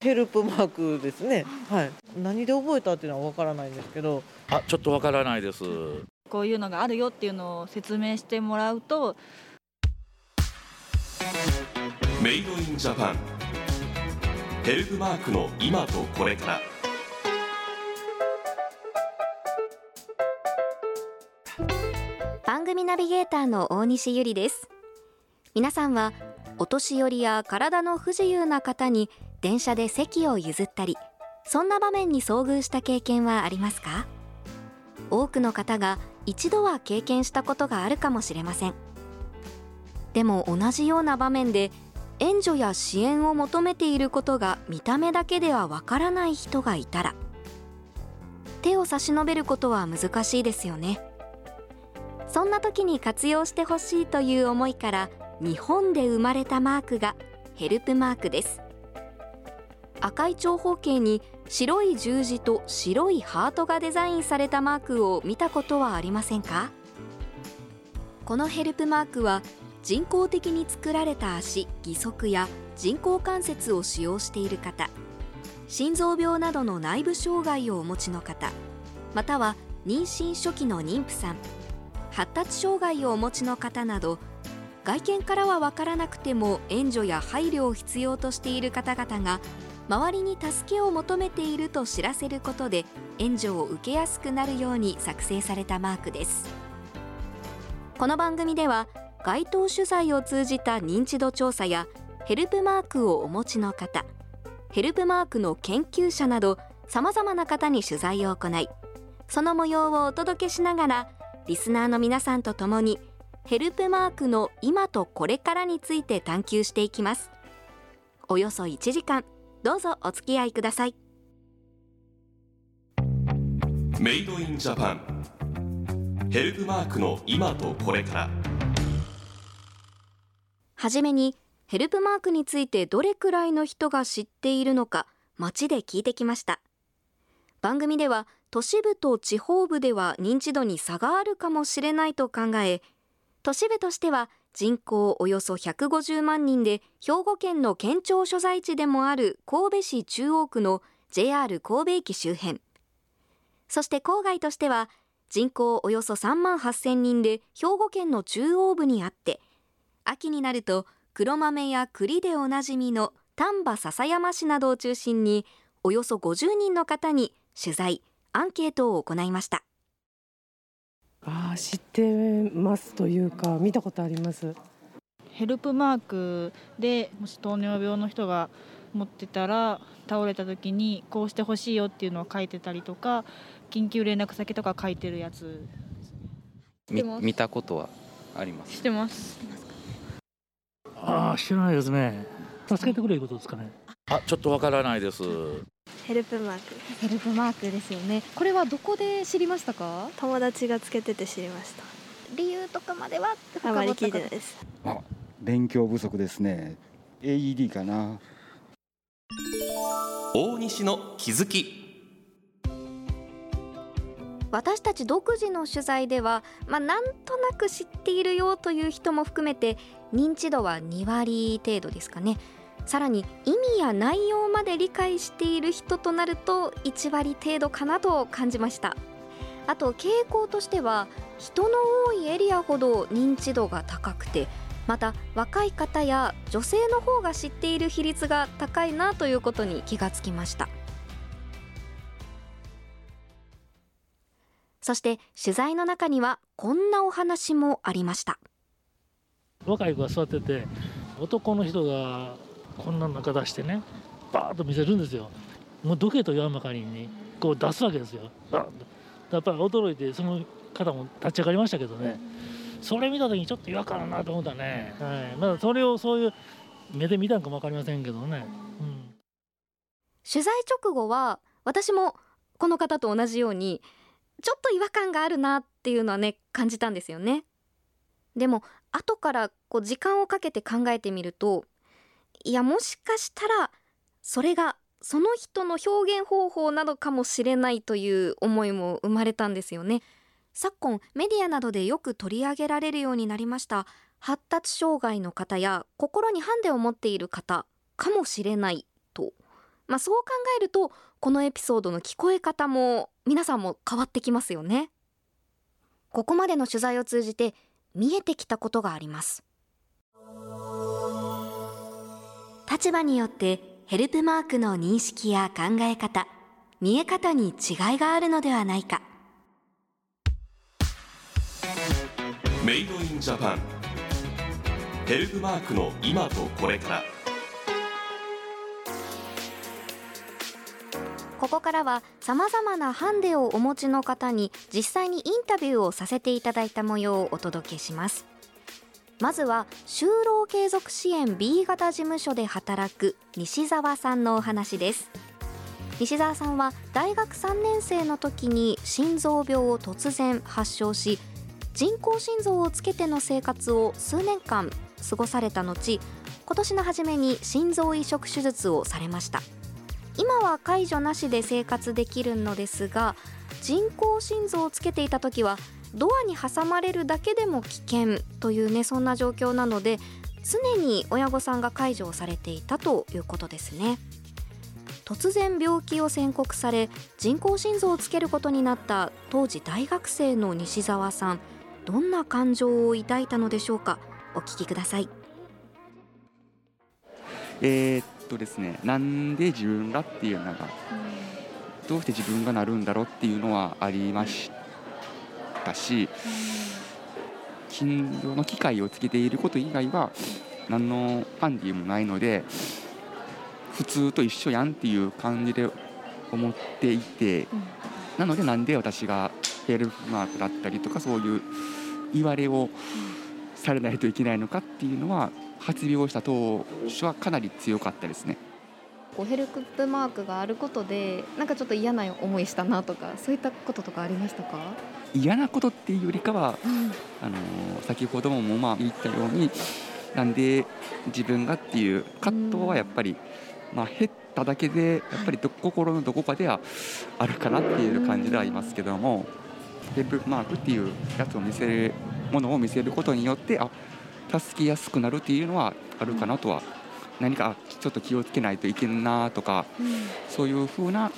ヘルプマークですね。はい。何で覚えたっていうのはわからないんですけど。あ、ちょっとわからないです。こういうのがあるよっていうのを説明してもらうと。メイドインジャパン。ヘルプマークの今とこれから。番組ナビゲーターの大西ゆりです皆さんはお年寄りや体の不自由な方に電車で席を譲ったりそんな場面に遭遇した経験はありますか？多くの方が一度は経験したことがあるかもしれません。でも同じような場面で援助や支援を求めていることが見た目だけではわからない人がいたら手を差し伸べることは難しいですよね。そんな時に活用してほしいという思いから日本で生まれたマークがヘルプマークです。赤い長方形に白い十字と白いハートがデザインされたマークを見たことはありませんか？このヘルプマークは人工的に作られた足義足や人工関節を使用している方心臓病などの内部障害をお持ちの方または妊娠初期の妊婦さん発達障害をお持ちの方など外見からは分からなくても援助や配慮を必要としている方々が周りに助けを求めていると知らせることで援助を受けやすくなるように作成されたマークです。この番組では街頭取材を通じた認知度調査やヘルプマークをお持ちの方ヘルプマークの研究者などさまざまな方に取材を行いその模様をお届けしながらリスナーの皆さんと共にヘルプマークの今とこれからについて探求していきます。およそ1時間。どうぞお付き合いください。メイドインジャパン。ヘルプマークの今とこれから。はじめにヘルプマークについてどれくらいの人が知っているのか街で聞いてきました。番組では都市部と地方部では認知度に差があるかもしれないと考え都市部としては人口およそ150万人で兵庫県の県庁所在地でもある神戸市中央区の JR 神戸駅周辺。そして郊外としては人口およそ3万8000人で兵庫県の中央部にあって秋になると黒豆や栗でおなじみの丹波篠山市などを中心におよそ50人の方に取材アンケートを行いました。あ知ってますというか見たことあります。ヘルプマークでもし糖尿病の人が持ってたら倒れた時にこうしてほしいよっていうのを書いてたりとか緊急連絡先とか書いてるやつ。見たことはあります？知ってます。ああ知らないですね。助けてくれることですかね。あちょっとわからないですヘルプマーク。ヘルプマークですよね。これはどこで知りましたか？友達がつけてて知りました。理由とかまではあまり聞いてないですあ勉強不足ですね。AED かな。大西の気づき。私たち独自の取材では、まあ、なんとなく知っているよという人も含めて認知度は2割程度ですかねさらに意味や内容まで理解している人となると1割程度かなと感じました。あと傾向としては人の多いエリアほど認知度が高くてまた若い方や女性の方が知っている比率が高いなということに気がつきました。そして取材の中にはこんなお話もありました。若い子が座ってて男の人がこんな中出してねバーッと見せるんですよ。もうどけと言わんばかりにこう出すわけですよ。やっぱり驚いてその方も立ち上がりましたけどね。それ見た時にちょっと違和感あるなと思ったね、はい、まだそれをそういう目で見たんかも分かりませんけどね、うん、取材直後は私もこの方と同じようにちょっと違和感があるなっていうのはね感じたんですよね。でも後からこう時間をかけて考えてみるといやもしかしたらそれがその人の表現方法などかもしれないという思いも生まれたんですよね。昨今メディアなどでよく取り上げられるようになりました。発達障害の方や心にハンデを持っている方かもしれないと。まあ、そう考えるとこのエピソードの聞こえ方も皆さんも変わってきますよね。ここまでの取材を通じて見えてきたことがあります。立場によってヘルプマークの認識や考え方見え方に違いがあるのではないか。メイドインジャパン。ヘルプマークの今とこれから。ここからはさまざまなハンデをお持ちの方に実際にインタビューをさせていただいた模様をお届けしますまずは就労継続支援 B 型事務所で働く西澤さんのお話です。西澤さんは大学3年生の時に心臓病を突然発症し人工心臓をつけての生活を数年間過ごされた後今年の初めに心臓移植手術をされました。今は介助なしで生活できるのですが人工心臓をつけていた時はドアに挟まれるだけでも危険というねそんな状況なので常に親御さんが介助をされていたということですね。突然病気を宣告され人工心臓をつけることになった当時大学生の西澤さんどんな感情を抱いたのでしょうか？お聞きください。えー、っとですねなんで自分がっていうのが、どうして自分がなるんだろうっていうのはありましたし、診療の機械をつけていること以外は何のハンディもないので普通と一緒やんっていう感じで思っていて、なのでなんで私がヘルプマークだったりとかそういう言われをされないといけないのかっていうのは発病した当初はかなり強かったですね。こうヘルプマークがあることでなんかちょっと嫌な思いしたなとかそういったこととかありましたか？嫌なことっていうよりかは、うん、あの先ほどもまあ言ったようになんで自分がっていう葛藤はやっぱり、まあ、減っただけでやっぱりど心のどこかではあるかなっていう感じではありますけどもヘルプマークっていうやつを見せるものを見せることによってあ助けやすくなるっていうのはあるかなとは何かちょっと気をつけないといけんなとか、うん、そういうふうな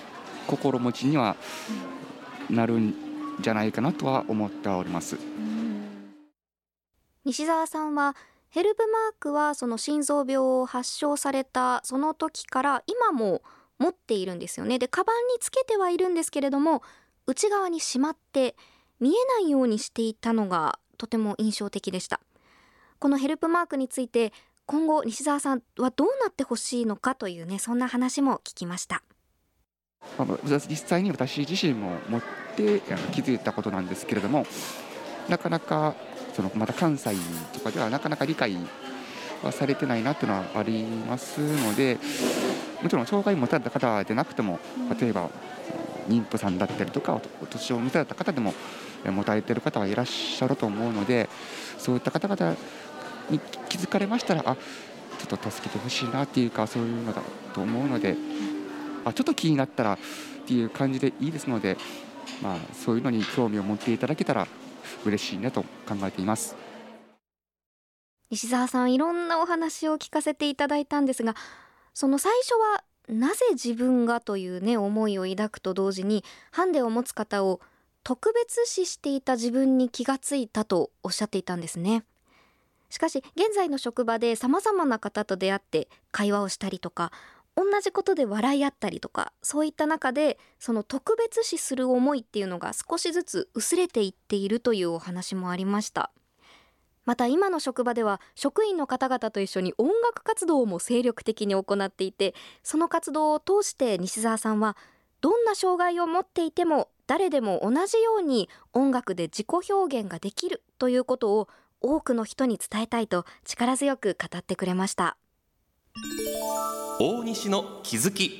心持ちにはなるんじゃないかなとは思っております。西澤さんはヘルプマークはその心臓病を発症されたその時から今も持っているんですよね。でカバンにつけてはいるんですけれども内側にしまって見えないようにしていたのがとても印象的でした。このヘルプマークについて今後西澤さんはどうなってほしいのかというねそんな話も聞きました。実際に私自身も持って気づいたことなんですけれどもなかなかそのまた関西とかではなかなか理解はされてないなっていうのはありますのでもちろん障害を持たれた方でなくても例えば妊婦さんだったりとかお年を召された方でも持たれてる方はいらっしゃると思うのでそういった方々に気づかれましたらあちょっと助けてほしいなっていうかそういうのだと思うのであちょっと気になったらっていう感じでいいですので、まあ、そういうのに興味を持っていただけたら嬉しいなと考えています。石澤さんいろんなお話を聞かせていただいたんですがその最初はなぜ自分がというね思いを抱くと同時にハンデを持つ方を特別視していた自分に気がついたとおっしゃっていたんですね。しかし現在の職場で様々な方と出会って会話をしたりとか同じことで笑い合ったりとかそういった中でその特別視する思いっていうのが少しずつ薄れていっているというお話もありました。また今の職場では職員の方々と一緒に音楽活動も精力的に行っていてその活動を通して西澤さんはどんな障害を持っていても誰でも同じように音楽で自己表現ができるということを多くの人に伝えたいと力強く語ってくれました。大西の気づき。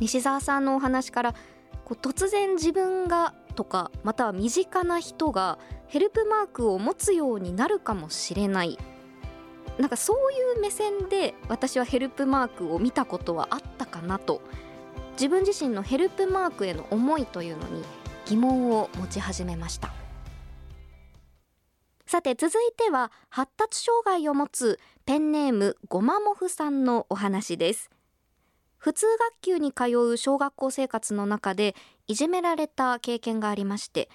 西澤さんのお話からこう突然自分がとかまたは身近な人がヘルプマークを持つようになるかもしれない。なんかそういう目線で私はヘルプマークを見たことはあったかなと。自分自身のヘルプマークへの思いというのに疑問を持ち始めました。さて続いては発達障害を持つペンネームごまもふさんのお話です。普通学級に通う小学校生活の中でいじめられた経験がありまして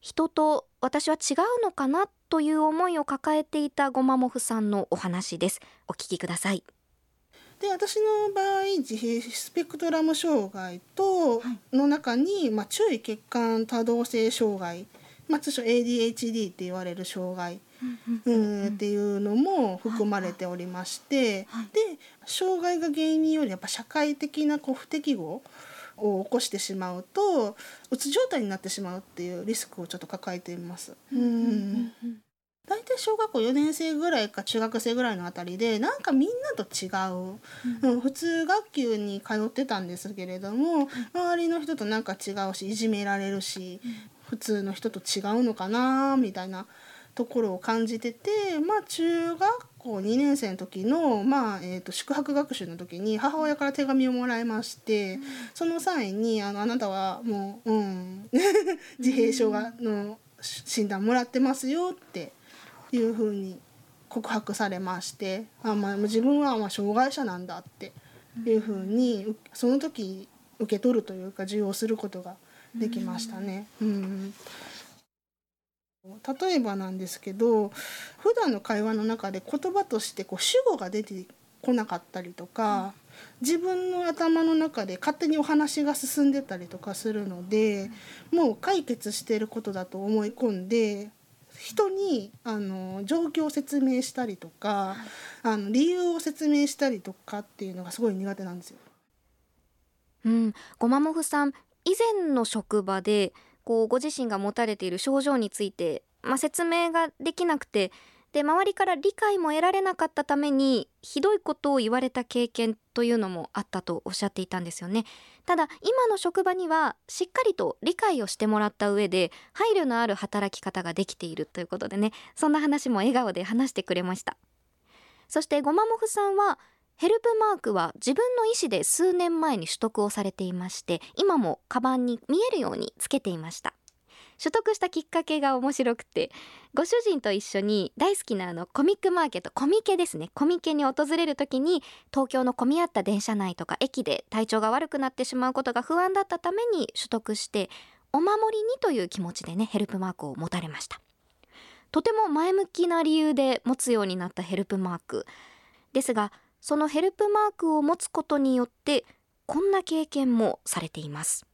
人と私は違うのかなという思いを抱えていたごまもふさんのお話です。お聞きください。で私の場合自閉スペクトラム障害との中に、まあ、注意欠陥多動性障害、まあ、通称 ADHD って言われる障害、うんっていうのも含まれておりまして、で障害が原因によりやっぱ社会的なこう不適合を起こしてしまうとうつ状態になってしまうっていうリスクをちょっと抱えています。うん大体小学校4年生ぐらいか中学生ぐらいのあたりでなんかみんなと違う、うん、普通学級に通ってたんですけれども周りの人となんか違うしいじめられるし普通の人と違うのかなみたいなところを感じててまあ中学校2年生の時の、まあえー、と宿泊学習の時に母親から手紙をもらいまして、その際にあの「あなたはもう、うん、自閉症がの診断もらってますよ」っていうふうに告白されましてあ、まあ、自分はまあ障害者なんだっていうふうにその時受け取るというか受容することができましたね。うん例えばなんですけど普段の会話の中で言葉としてこう主語が出てこなかったりとか自分の頭の中で勝手にお話が進んでたりとかするのでもう解決してることだと思い込んで人にあの状況を説明したりとかあの理由を説明したりとかっていうのがすごい苦手なんですよ。うん、ごまもふさん以前の職場でこうご自身が持たれている症状について、まあ、説明ができなくてで周りから理解も得られなかったためにひどいことを言われた経験というのもあったとおっしゃっていたんですよね。ただ今の職場にはしっかりと理解をしてもらった上で配慮のある働き方ができているということでねそんな話も笑顔で話してくれました。そしてごまもふさんはヘルプマークは自分の意思で数年前に取得をされていまして今もカバンに見えるようにつけていました。取得したきっかけが面白くてご主人と一緒に大好きなあのコミックマーケットコミケですね。コミケに訪れる時に東京の混み合った電車内とか駅で体調が悪くなってしまうことが不安だったために取得してお守りにという気持ちでねヘルプマークを持たれました。とても前向きな理由で持つようになったヘルプマークですがそのヘルプマークを持つことによってこんな経験もされています。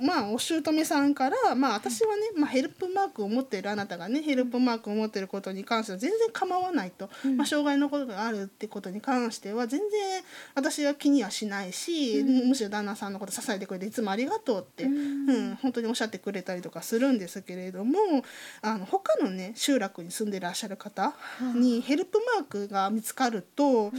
まあお姑さんから、まあ、私はね、まあ、ヘルプマークを持っているあなたがねヘルプマークを持っていることに関しては全然構わないと、まあ、障害のことがあるってことに関しては全然私は気にはしないし、むしろ旦那さんのこと支えてくれていつもありがとうって、うん。本当におっしゃってくれたりとかするんですけれどもあの他のね集落に住んでらっしゃる方にヘルプマークが見つかると。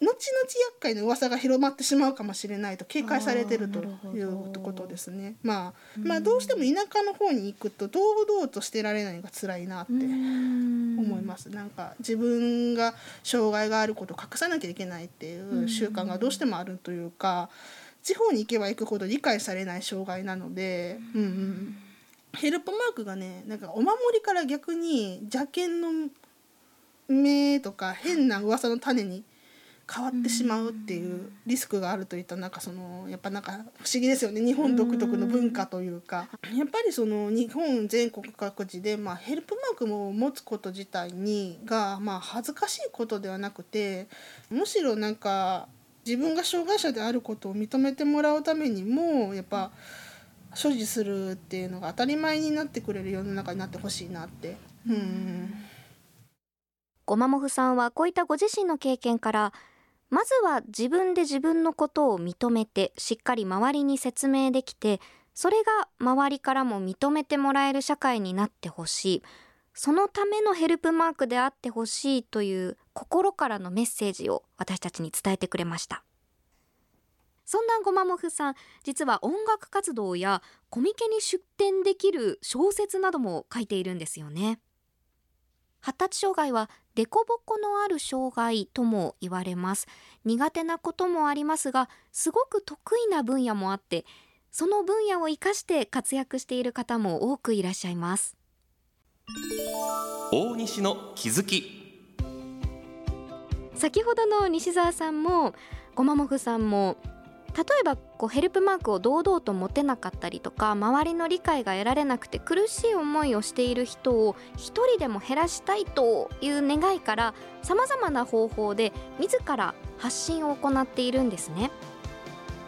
後々厄介な噂が広まってしまうかもしれないと警戒されてるということですね。まあ、まあどうしても田舎の方に行くと堂々としてられないのが辛いなって思います。なんか自分が障害があることを隠さなきゃいけないっていう習慣がどうしてもあるというか、地方に行けば行くほど理解されない障害なので、うんうん、ヘルプマークがねなんかお守りから逆に邪険の目とか変な噂の種に変わってしまうっていうリスクがあるといったなんかそのやっぱなんか不思議ですよね。日本独特の文化というか。やっぱりその日本全国各地で、まあ、ヘルプマークも持つこと自体にが、まあ、恥ずかしいことではなくてむしろなんか自分が障害者であることを認めてもらうためにもやっぱ所持するっていうのが当たり前になってくれる世の中になってほしいなって。うん。ごまもふさんはこういったご自身の経験からまずは自分で自分のことを認めてしっかり周りに説明できてそれが周りからも認めてもらえる社会になってほしい。そのためのヘルプマークであってほしいという心からのメッセージを私たちに伝えてくれました。そんなごまもふさん実は音楽活動やコミケに出展できる小説なども書いているんですよね。発達障害はデコボコのある障害とも言われます。苦手なこともありますがすごく得意な分野もあってその分野を生かして活躍している方も多くいらっしゃいます。大西の気づき。先ほどの西澤さんもごまもふさんも例えばこうヘルプマークを堂々と持てなかったりとか周りの理解が得られなくて苦しい思いをしている人を一人でも減らしたいという願いからさまざまな方法で自ら発信を行っているんですね。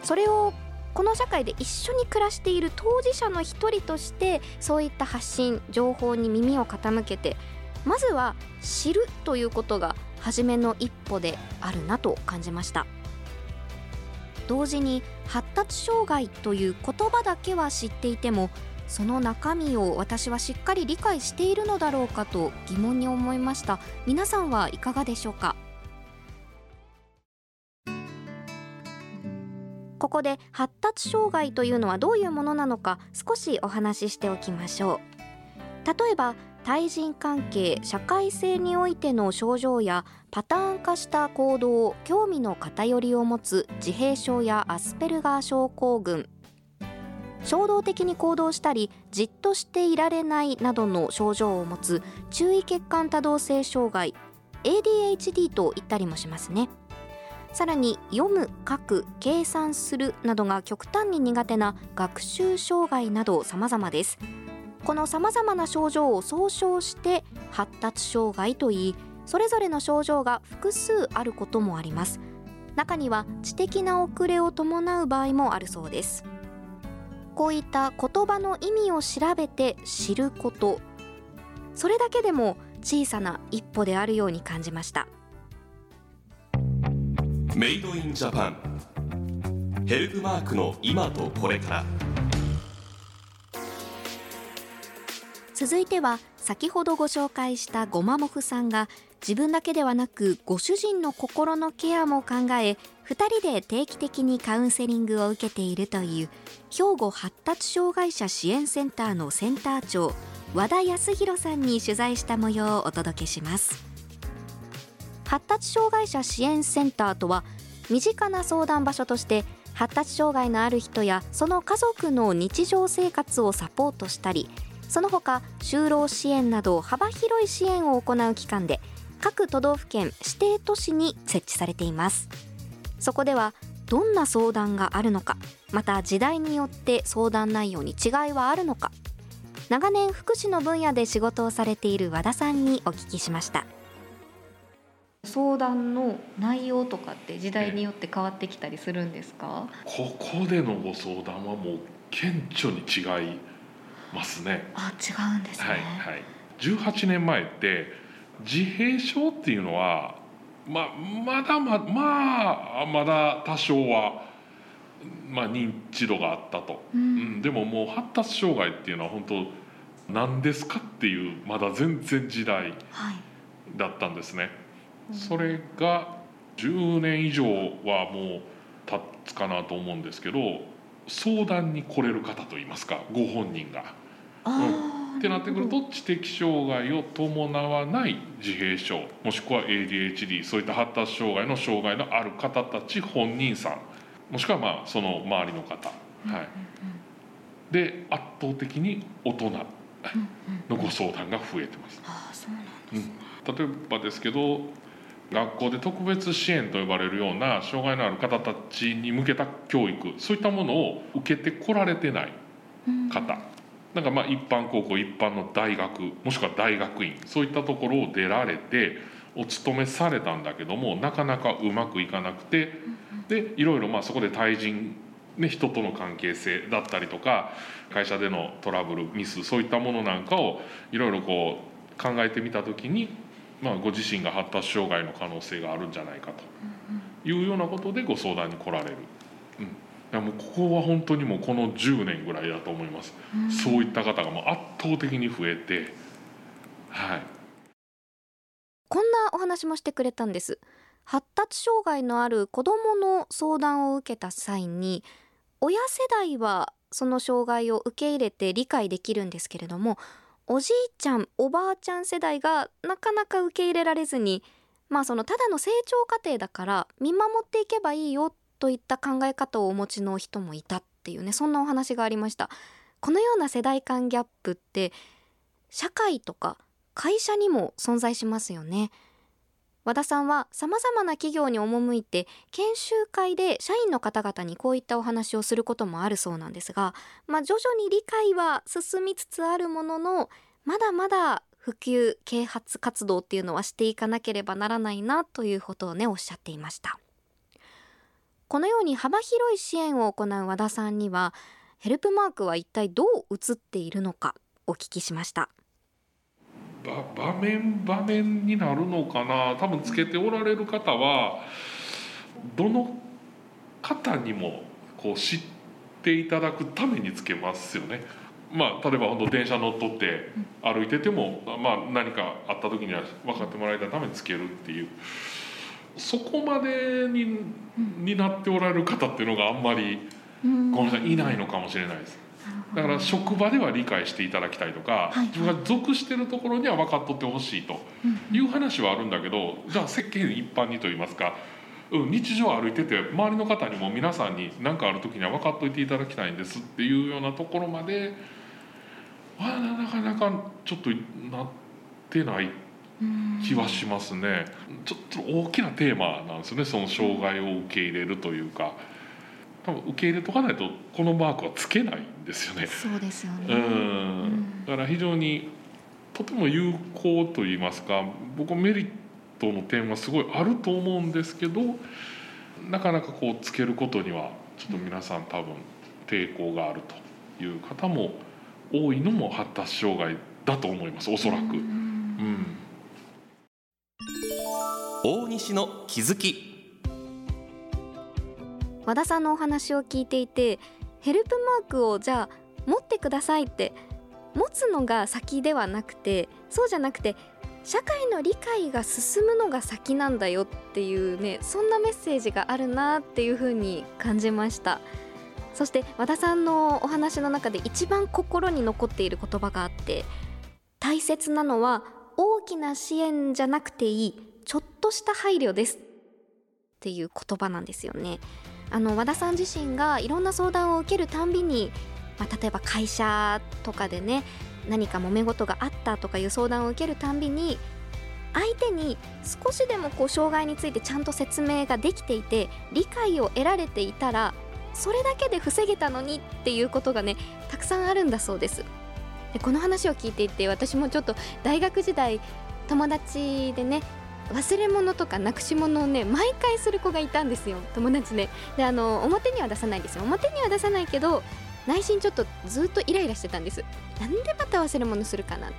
それをこの社会で一緒に暮らしている当事者の一人としてそういった発信情報に耳を傾けてまずは知るということが初めの一歩であるなと感じました同時に発達障害という言葉だけは知っていてもその中身を私はしっかり理解しているのだろうかと疑問に思いました。皆さんはいかがでしょうか？ここで発達障害というのはどういうものなのか少しお話ししておきましょう。例えば対人関係社会性においての症状やパターン化した行動興味の偏りを持つ自閉症やアスペルガー症候群。衝動的に行動したりじっとしていられないなどの症状を持つ注意欠陥多動性障害。ADHD と言ったりもしますね。さらに読む書く計算するなどが極端に苦手な学習障害など様々です。この様々な症状を総称して発達障害といいそれぞれの症状が複数あることもあります。中には知的な遅れを伴う場合もあるそうです。こういった言葉の意味を調べて知ること。それだけでも小さな一歩であるように感じました。メイドインジャパンヘルプマークの今とこれから。続いては先ほどご紹介したごまもふさんが自分だけではなくご主人の心のケアも考え2人で定期的にカウンセリングを受けているという兵庫発達障害者支援センターのセンター長和田康弘さんに取材した模様をお届けします。発達障害者支援センターとは身近な相談場所として発達障害のある人やその家族の日常生活をサポートしたりその他就労支援など幅広い支援を行う機関で各都道府県指定都市に設置されています。そこではどんな相談があるのかまた時代によって相談内容に違いはあるのか長年福祉の分野で仕事をされている和田さんにお聞きしました。相談の内容とかって時代によって変わってきたりするんですか？ここでのご相談はもう顕著に違いますね。あ違うんですね、はいはい、18年前って自閉症っていうのはままだままあまだ多少は、まあ、認知度があったと、うん、うん、でももう発達障害っていうのは本当何ですかっていうまだ全然時代だったんですね。はい。うん、それが10年以上はもう経つかなと思うんですけど相談に来れる方といいますかご本人が。うん、ってなってくると知的障害を伴わない自閉症もしくは ADHD そういった発達障害の障害のある方たち本人さんもしくはまあその周りの方、はい、で圧倒的に大人のご相談が増えてます。うん、例えばですけど学校で特別支援と呼ばれるような障害のある方たちに向けた教育そういったものを受けてこられてない方、なんかまあ一般高校一般の大学もしくは大学院そういったところを出られてお勤めされたんだけどもなかなかうまくいかなくてでいろいろまあそこで対人、ね、人との関係性だったりとか会社でのトラブルミスそういったものなんかをいろいろこう考えてみた時に、まあ、ご自身が発達障害の可能性があるんじゃないかというようなことでご相談に来られる。うんやもうここは本当にもうこの10年ぐらいだと思います、うん、そういった方がもう圧倒的に増えてはい。こんなお話もしてくれたんです。発達障害のある子どもの相談を受けた際に親世代はその障害を受け入れて理解できるんですけれどもおじいちゃんおばあちゃん世代がなかなか受け入れられずにまあそのただの成長過程だから見守っていけばいいよといった考え方をお持ちの人もいたっていうねそんなお話がありました。このような世代間ギャップって社会とか会社にも存在しますよね。和田さんは様々な企業に赴いて研修会で社員の方々にこういったお話をすることもあるそうなんですが、まあ、徐々に理解は進みつつあるもののまだまだ普及啓発活動っていうのはしていかなければならないなということをねおっしゃっていました。このように幅広い支援を行う和田さんにはヘルプマークは一体どう映っているのかお聞きしました。場面場面になるのかな？多分つけておられる方はどの方にもこう知っていただくためにつけますよね。まあ、例えば本当電車乗っ取って歩いてても、まあ、何かあった時には分かってもらいたいためにつけるっていうそこまでにになっておられる方っていうのがあんまりごめんなさいいないのかもしれないです。だから職場では理解していただきたいとか、自分が属してるところには分かっとってほしいという話はあるんだけどじゃあ世間一般にと言いますか、うん、日常歩いてて周りの方にも皆さんに何かある時には分かっといていただきたいんですっていうようなところまではなかなかちょっとなってない気はしますね。ちょっと大きなテーマなんですよねその障害を受け入れるというか。多分受け入れとかないとこのマークはつけないんですよね。そうですよね。うん、だから非常にとても有効と言いますか、僕メリットの点はすごいあると思うんですけど、なかなかこうつけることにはちょっと皆さん多分抵抗があるという方も多いのも発達障害だと思います。おそらく。うん。西の気づき。和田さんのお話を聞いていてヘルプマークをじゃあ持ってくださいって持つのが先ではなくてそうじゃなくて社会の理解が進むのが先なんだよっていうねそんなメッセージがあるなっていう風に感じましたそして和田さんのお話の中で一番心に残っている言葉があって大切なのは大きな支援じゃなくていいちょっとした配慮ですっていう言葉なんですよね。あの和田さん自身がいろんな相談を受けるたんびに、まあ、例えば会社とかでね何か揉め事があったとかいう相談を受けるたんびに相手に少しでもこう障害についてちゃんと説明ができていて理解を得られていたらそれだけで防げたのにっていうことがねたくさんあるんだそうです。でこの話を聞いていて私もちょっと大学時代友達でね忘れ物とかなくし物をね毎回する子がいたんですよ。友達でであの表には出さないんですよ。表には出さないけど内心ちょっとずっとイライラしてたんです。なんでまた忘れ物するかなって。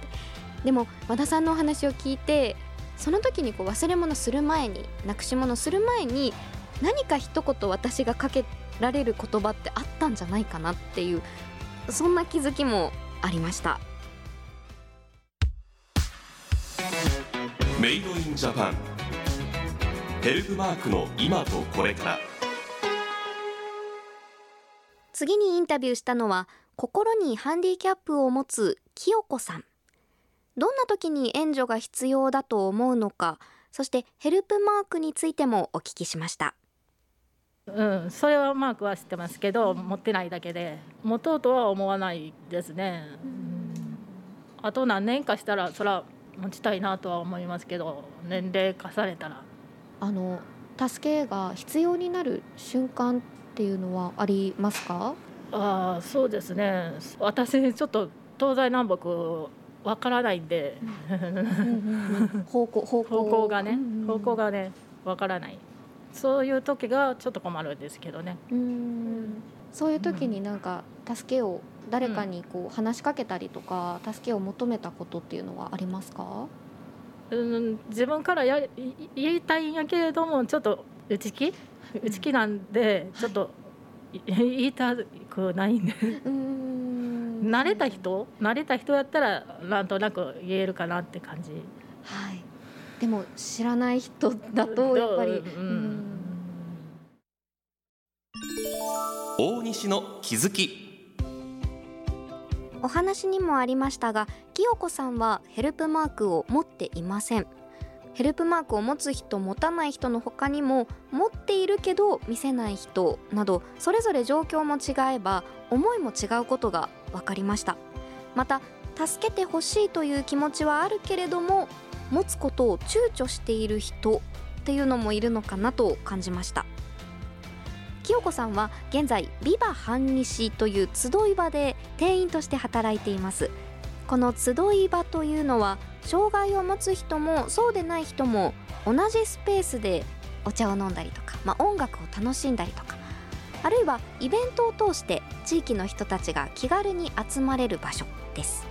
でも和田さんのお話を聞いてその時にこう忘れ物する前になくし物する前に何か一言私がかけられる言葉ってあったんじゃないかなっていうそんな気づきもありました。メイドインジャパン。ヘルプマークの今とこれから。次にインタビューしたのは心にハンディキャップを持つ清子さん。どんな時に援助が必要だと思うのかそしてヘルプマークについてもお聞きしました。うん、それはマークは知ってますけど持ってないだけで持とうとは思わないですね、うん、あと何年かしたらそら持ちたいなとは思いますけど年齢化されたら。あの助けが必要になる瞬間っていうのはありますか？ああそうですね。私ちょっと東西南北わからないんで。方向方向。方向がね、方向がねわからない。そういう時がちょっと困るんですけどね。そういう時になんか助けを誰かにこう話しかけたりとか、助けを求めたことっていうのはありますか？うん自分からや言いたいんやけれどもちょっと内気？内気なんでちょっと、言いたくないんで。慣れた人？慣れた人やったらなんとなく言えるかなって感じ。はい、でも知らない人だとやっぱり、うん、大西の気づきお話にもありましたが清子さんはヘルプマークを持っていません。ヘルプマークを持つ人持たない人の他にも持っているけど見せない人などそれぞれ状況も違えば思いも違うことが分かりました。また助けてほしいという気持ちはあるけれども持つことを躊躇している人っていうのもいるのかなと感じました。清子さんは現在ビバ半西という集い場で店員として働いています。この集い場というのは障害を持つ人もそうでない人も同じスペースでお茶を飲んだりとか、まあ、音楽を楽しんだりとかあるいはイベントを通して地域の人たちが気軽に集まれる場所です。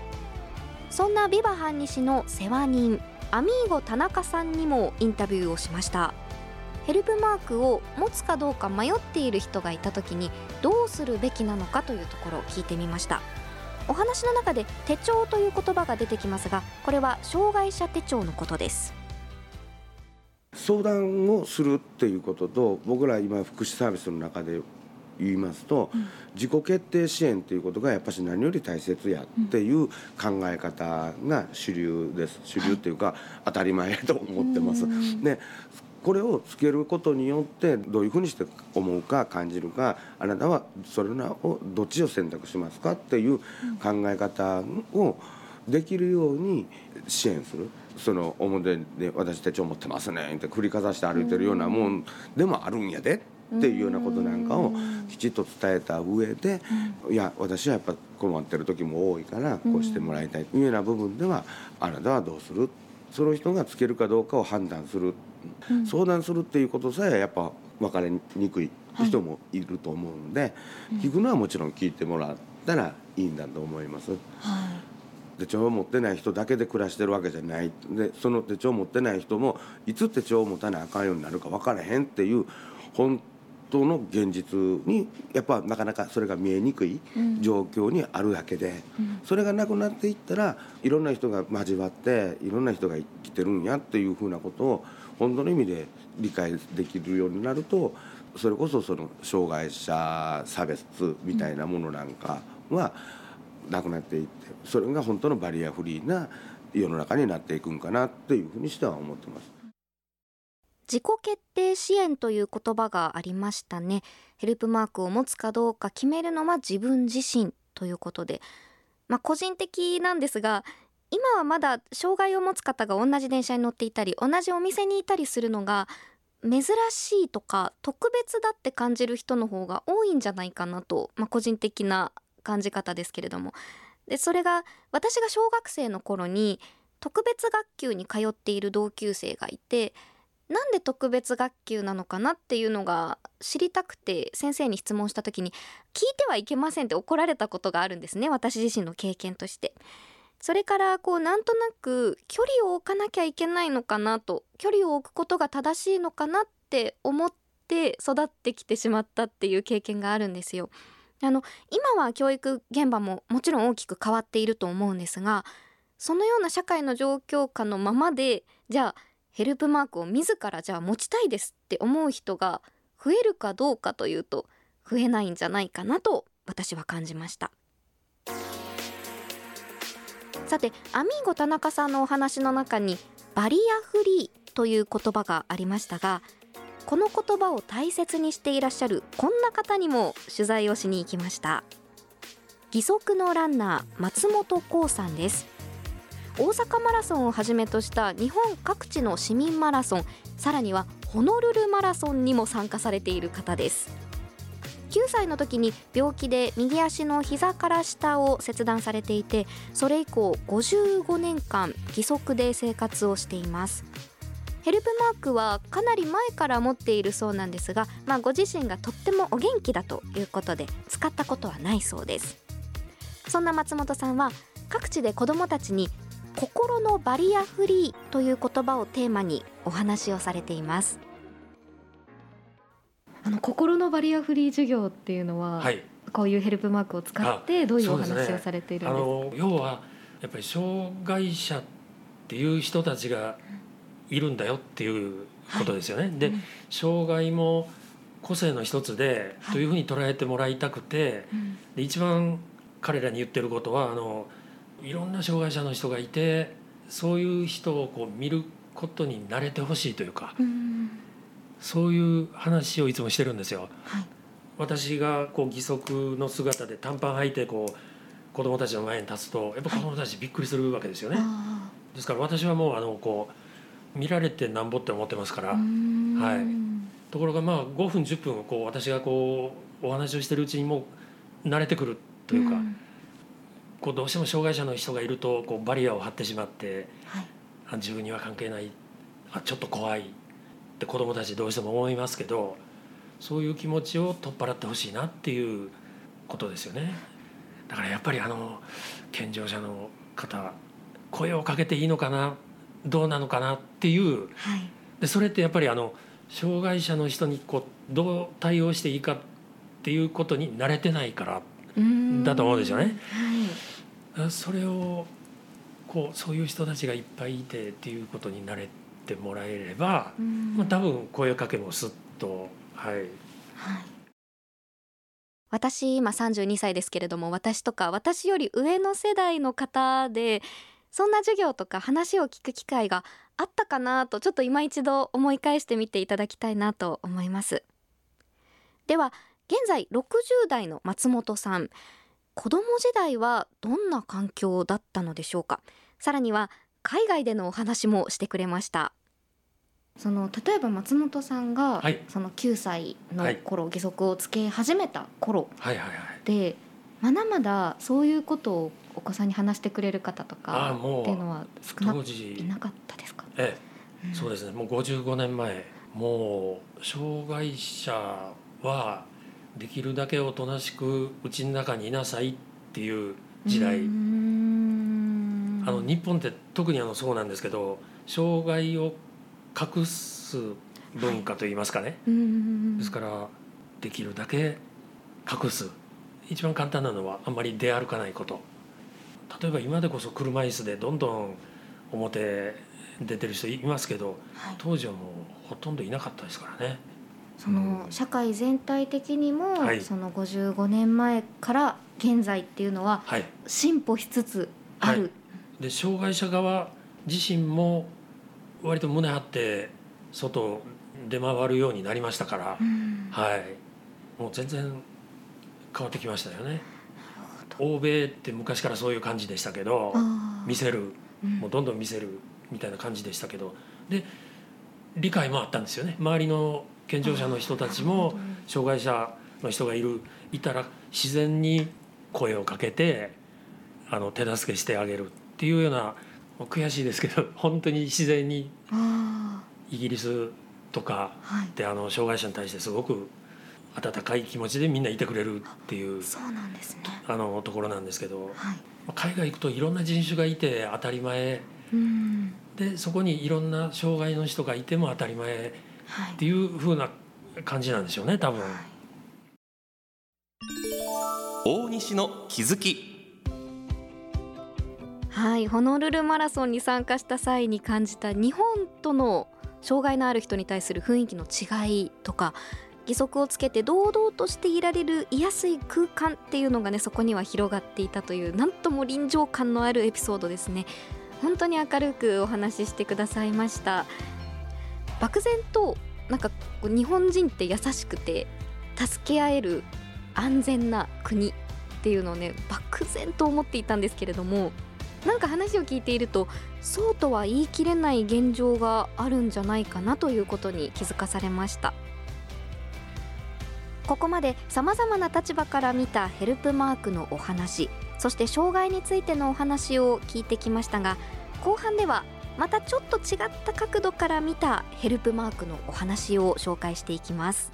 そんなビバ半西の世話人アミーゴ田中さんにもインタビューをしました。ヘルプマークを持つかどうか迷っている人がいた時にどうするべきなのかというところを聞いてみました。お話の中で手帳という言葉が出てきますがこれは障害者手帳のことです。相談をするっていうことと僕ら今福祉サービスの中で言いますと、うん、自己決定支援ということがやっぱし何より大切やっていう考え方が主流です。主流っていうか、当たり前と思ってます。でこれをつけることによってどういうふうにして思うか感じるかあなたはそれをどっちを選択しますかっていう考え方をできるように支援する。その表で私手帳持ってますねって繰りかざして歩いてるようなもんでもあるんやでっていうようなことなんかをきちっと伝えた上で、いや私はやっぱ困ってる時も多いからこうしてもらいたいというような部分ではあなたはどうする？その人がつけるかどうかを判断する、相談するっていうことさえやっぱ分かりにくい人もいると思うんで、聞くのはもちろん聞いてもらったらいいんだと思います。はい。手帳を持ってない人だけで暮らしてるわけじゃない。でその手帳を持ってない人もいつ手帳を持たなあかんようになるか分からへんっていう本当の現実にやっぱなかなかそれが見えにくい状況にあるだけで、うん、それがなくなっていったらいろんな人が交わっていろんな人が生きてるんやっていうふうなことを本当の意味で理解できるようになるとそれこそその障害者差別みたいなものなんかはなくなっていってそれが本当のバリアフリーな世の中になっていくんかなっていうふうにしては思ってます。自己決定支援という言葉がありましたね。ヘルプマークを持つかどうか決めるのは自分自身ということで。まあ個人的なんですが今はまだ障害を持つ方が同じ電車に乗っていたり同じお店にいたりするのが珍しいとか特別だって感じる人の方が多いんじゃないかなと、まあ、個人的な感じ方ですけれども。でそれが私が小学生の頃に特別学級に通っている同級生がいてなんで特別学級なのかなっていうのが知りたくて先生に質問した時に聞いてはいけませんって怒られたことがあるんですね私自身の経験として。それからこうなんとなく距離を置かなきゃいけないのかなと距離を置くことが正しいのかなって思って育ってきてしまったっていう経験があるんですよ。あの今は教育現場ももちろん大きく変わっていると思うんですがそのような社会の状況下のままでじゃあヘルプマークを自らじゃあ持ちたいですって思う人が増えるかどうかというと増えないんじゃないかなと私は感じました。さてアミーゴ田中さんのお話の中にバリアフリーという言葉がありましたがこの言葉を大切にしていらっしゃるこんな方にも取材をしに行きました。義足のランナー松本幸さんです。大阪マラソンをはじめとした日本各地の市民マラソンさらにはホノルルマラソンにも参加されている方です。9歳の時に病気で右足の膝から下を切断されていてそれ以降55年間義足で生活をしています。ヘルプマークはかなり前から持っているそうなんですが、まあ、ご自身がとってもお元気だということで使ったことはないそうです。そんな松本さんは各地で子どもたちに心のバリアフリーという言葉をテーマにお話をされています。あの心のバリアフリー授業っていうのは、はい、こういうヘルプマークを使ってどういうお話をされているんですか、ね、要はやっぱり障害者っていう人たちがいるんだよっていうことですよね。はい、で、うん、障害も個性の一つで、というふうに捉えてもらいたくて、で一番彼らに言ってることはあのいろんな障害者の人がいてそういう人をこう見ることに慣れてほしいというか、うん、そういう話をいつもしてるんですよ。はい、私がこう義足の姿で短パン履いてこう子供たちの前に立つとやっぱ子供たちびっくりするわけですよね。ですから私はもうあのこう見られてなんぼって思ってますから、はい、ところがまあ5分10分こう私がこうお話をしてるうちにもう慣れてくるというか、こうどうしても障害者の人がいるとこうバリアを張ってしまって、あ自分には関係ないあちょっと怖いって子どもたちどうしても思いますけどそういう気持ちを取っ払ってほしいなっていうことですよね。だからやっぱりあの健常者の方声をかけていいのかなどうなのかなっていう、でそれってやっぱりあの障害者の人にこうどう対応していいかっていうことに慣れてないからだと思うんですよね。それをこうそういう人たちがいっぱいいてっていうことに慣れてもらえれば、まあ、多分声かけもすっとはい。私今32歳ですけれども私とか私より上の世代の方でそんな授業とか話を聞く機会があったかなとちょっと今一度思い返してみていただきたいなと思います。では現在60代の松本さん子供時代はどんな環境だったのでしょうか？さらには海外でのお話もしてくれました。その例えば松本さんが、はい。その9歳の頃、義足をつけ始めた頃はい。はい。はい。でまだまだそういうことをお子さんに話してくれる方とかああもうっていうのは少な当時。いなかったですか？ええ、そうですね。もう55年前。もう障害者はできるだけおとなしくうちの中にいなさいっていう時代。あの日本って特にあのそうなんですけど障害を隠す文化といいますかね、ですからできるだけ隠す。一番簡単なのはあんまり出歩かないこと。例えば今でこそ車椅子でどんどん表出てる人いますけど、当時はもうほとんどいなかったですからね。その社会全体的にも、はい。その55年前から現在っていうのははい。進歩しつつある、で障害者側自身も割と胸張って外出回るようになりましたから、はい。もう全然変わってきましたよね。欧米って昔からそういう感じでしたけど見せる。もうどんどん見せるみたいな感じでしたけど。で理解もあったんですよね。周りの健常者の人たちも障害者の人がいるいたら自然に声をかけてあの手助けしてあげるっていうような悔しいですけど 本当に自然にイギリスとかであの障害者に対してすごく温かい気持ちでみんないてくれるっていうそうなんですね。あのところなんですけど、まあ海外行くといろんな人種がいて当たり前。うん。でそこにいろんな障害の人がいても当たり前っていう風な感じなんでしょうね多分。大西の気づき。はいホノルルマラソンに参加した際に感じた日本との障害のある人に対する雰囲気の違いとか義足をつけて堂々としていられる居やすい空間っていうのがねそこには広がっていたというなんとも臨場感のあるエピソードですね。本当に明るくお話ししてくださいました漠然となんかこう日本人って優しくて助け合える安全な国っていうのをね漠然と思っていたんですけれどもなんか話を聞いているとそうとは言い切れない現状があるんじゃないかなということに気づかされました。ここまでさまざまな立場から見たヘルプマークのお話そして障害についてのお話を聞いてきましたが後半ではまたちょっと違った角度から見たヘルプマークのお話を紹介していきます。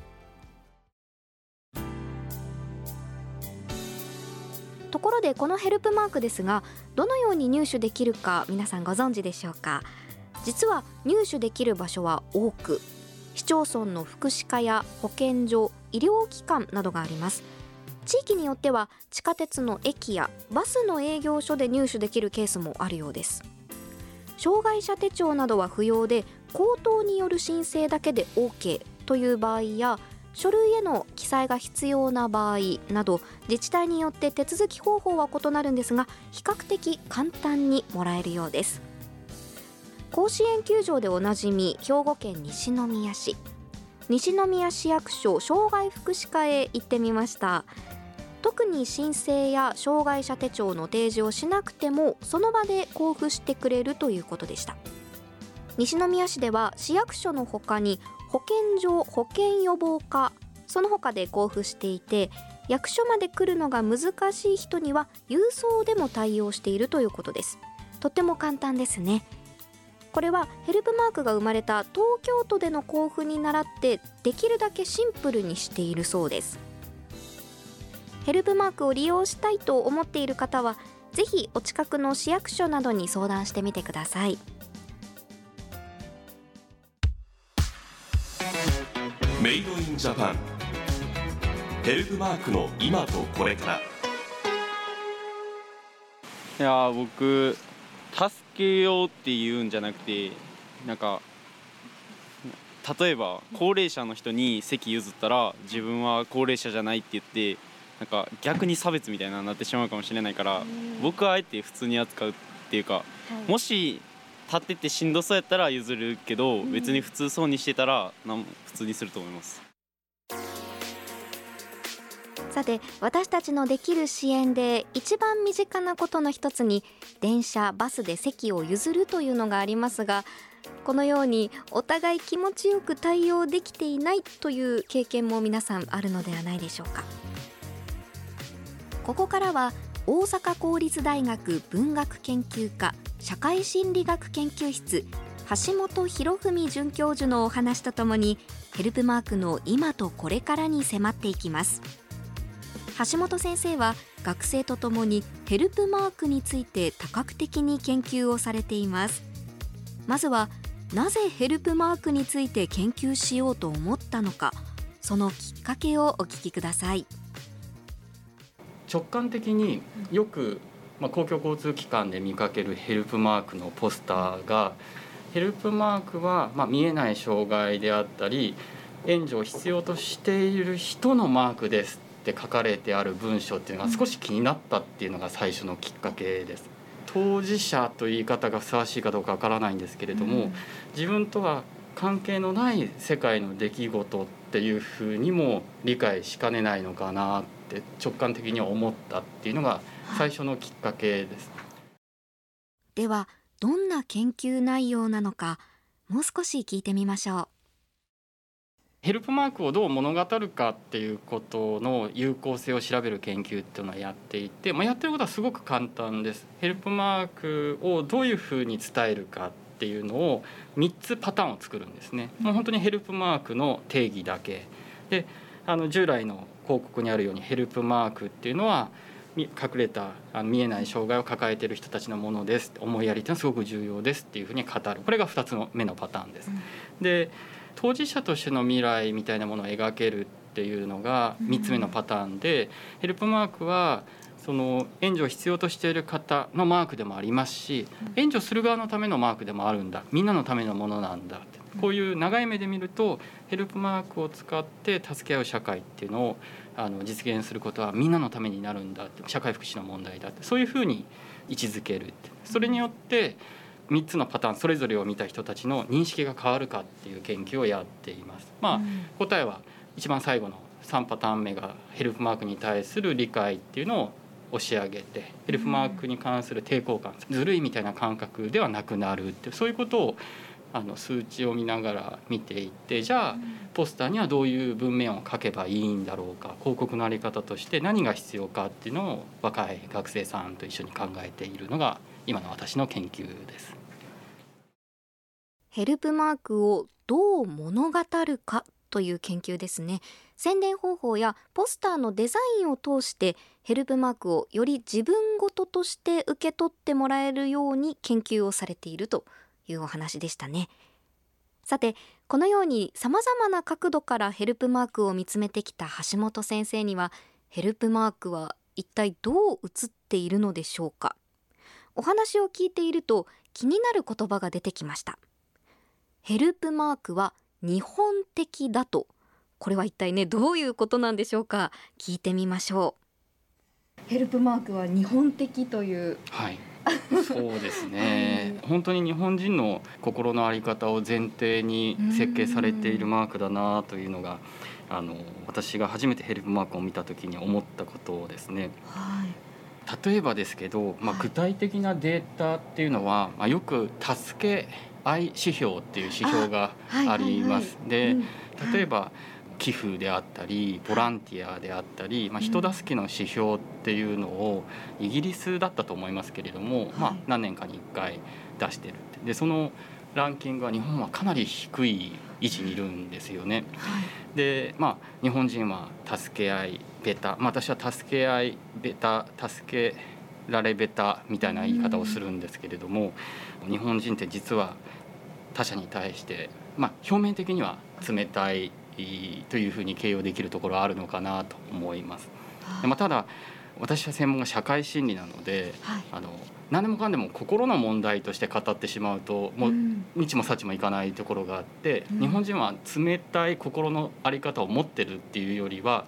ところでこのヘルプマークですがどのように入手できるか皆さんご存知でしょうか？実は入手できる場所は多く市町村の福祉課や保健所医療機関などがあります。地域によっては地下鉄の駅やバスの営業所で入手できるケースもあるようです。障害者手帳などは不要で口頭による申請だけで OK という場合や書類への記載が必要な場合など自治体によって手続き方法は異なるんですが比較的簡単にもらえるようです。甲子園球場でおなじみ兵庫県西宮市。西宮市役所障害福祉課へ行ってみました。特に申請や障害者手帳の提示をしなくてもその場で交付してくれるということでした。西宮市では市役所のほかに保健所保健予防課その他で交付していて役所まで来るのが難しい人には郵送でも対応しているということです。とても簡単ですね。これはヘルプマークが生まれた東京都での交付に倣ってできるだけシンプルにしているそうです。ヘルプマークを利用したいと思っている方はぜひお近くの市役所などに相談してみてください。メイドインジャパン。ヘルプマークの今とこれから。いや僕助けようっていうんじゃなくてなんか例えば高齢者の人に席譲ったら自分は高齢者じゃないって言ってなんか逆に差別みたいななってしまうかもしれないから僕はあえて普通に扱うっていうか、もし立っててしんどそうやったら譲るけど、別に普通そうにしてたらなん普通にすると思います。さて私たちのできる支援で一番身近なことの一つに電車バスで席を譲るというのがありますがこのようにお互い気持ちよく対応できていないという経験も皆さんあるのではないでしょうかここからは大阪公立大学文学研究科社会心理学研究室橋本博文准教授のお話とともにヘルプマークの今とこれからに迫っていきます。橋本先生は学生とともにヘルプマークについて多角的に研究をされています。まずはなぜヘルプマークについて研究しようと思ったのかそのきっかけをお聞きください。直感的によく、まあ、公共交通機関で見かけるヘルプマークのポスターがヘルプマークは、まあ、見えない障害であったり援助を必要としている人のマークですって書かれてある文章っていうのが少し気になったっていうのが最初のきっかけです。当事者という言い方がふさわしいかどうかわからないんですけれども、自分とは関係のない世界の出来事っていうふうにも理解しかねないのかなって直感的には思ったっていうのが最初のきっかけです。ではどんな研究内容なのかもう少し聞いてみましょうヘルプマークをどう物語るかっていうことの有効性を調べる研究っていうのはやっていて、まあ、やってることはすごく簡単です。ヘルプマークをどういうふうに伝えるかっていうのを3つパターンを作るんですね。もう本当にヘルプマークの定義だけであの従来の広告にあるようにヘルプマークっていうのは隠れた見えない障害を抱えている人たちのものです思いやりっていうのはすごく重要ですっていうふうに語る。これが2つの目のパターンです。で当事者としての未来みたいなものを描けるっていうのが3つ目のパターンで、ヘルプマークはその援助を必要としている方のマークでもありますし援助する側のためのマークでもあるんだ。みんなのためのものなんだ。ってこういう長い目で見るとヘルプマークを使って助け合う社会っていうのをあの実現することはみんなのためになるんだって社会福祉の問題だってそういうふうに位置づけるそれによって3つのパターンそれぞれを見た人たちの認識が変わるかっていう研究をやっています。まあ、答えは一番最後の3パターン目がヘルプマークに対する理解っていうのを押し上げてヘルプマークに関する抵抗感ずるいみたいな感覚ではなくなるってそういうことをあの数値を見ながら見ていってじゃあポスターにはどういう文面を書けばいいんだろうか広告の在り方として何が必要かっていうのを若い学生さんと一緒に考えているのが今の私の研究です。ヘルプマークをどう物語るかという研究ですね宣伝方法やポスターのデザインを通してヘルプマークをより自分ごととして受け取ってもらえるように研究をされているというお話でしたね。さてこのように様々な角度からヘルプマークを見つめてきた橋本先生にはヘルプマークは一体どう映っているのでしょうか。お話を聞いていると気になる言葉が出てきました。ヘルプマークは日本的だと。これは一体ねどういうことなんでしょうか。聞いてみましょう。ヘルプマークは日本的というはいそうですね、本当に日本人の心の在り方を前提に設計されているマークだなというのがあの私が初めてヘルプマークを見た時に思ったことをですね、例えばですけど、まあ、具体的なデータっていうのは、まあ、よく助け合い指標っていう指標があります。で、例えば寄付であったりボランティアであったり、まあ、人助けの指標っていうのをイギリスだったと思いますけれども、まあ、何年かに1回出してるって。でそのランキングは日本はかなり低い位置にいるんですよね。でまあ日本人は助け合いベタ、まあ、私は助け合いベタ助けられベタみたいな言い方をするんですけれども、日本人って実は他者に対して、まあ、表面的には冷たいというふうに形容できるところはあるのかなと思います。でまあ、ただ私は専門が社会心理なので、あの何でもかんでも心の問題として語ってしまうともう日もさちもいかないところがあって、日本人は冷たい心の在り方を持ってるっていうよりは、